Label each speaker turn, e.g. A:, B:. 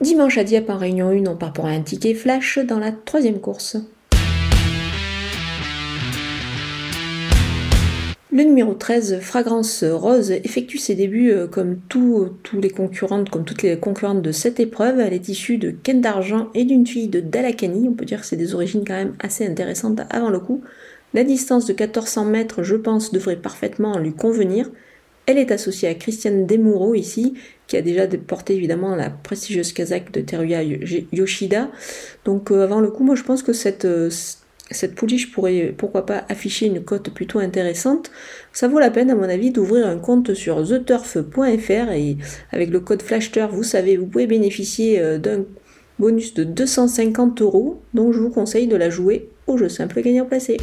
A: Dimanche à Dieppe en réunion 1, on part pour un ticket flash dans la troisième course. Le numéro 13, Fragrance Rose, effectue ses débuts euh, comme tous les concurrentes, comme toutes les concurrentes de cette épreuve. Elle est issue de Ken d'Argent et d'une fille de Dalakani. On peut dire que c'est des origines quand même assez intéressantes avant le coup. La distance de 1400 mètres, je pense, devrait parfaitement lui convenir. Elle est associée à Christiane Demuro ici, qui a déjà porté évidemment la prestigieuse Kazakh de Teruya Yoshida. Donc euh, avant le coup, moi je pense que cette, euh, cette pouliche pourrait pourquoi pas afficher une cote plutôt intéressante. Ça vaut la peine à mon avis d'ouvrir un compte sur theturf.fr et avec le code FLASHTUR, vous savez, vous pouvez bénéficier euh, d'un bonus de 250 euros. Donc je vous conseille de la jouer au jeu simple gagnant placé.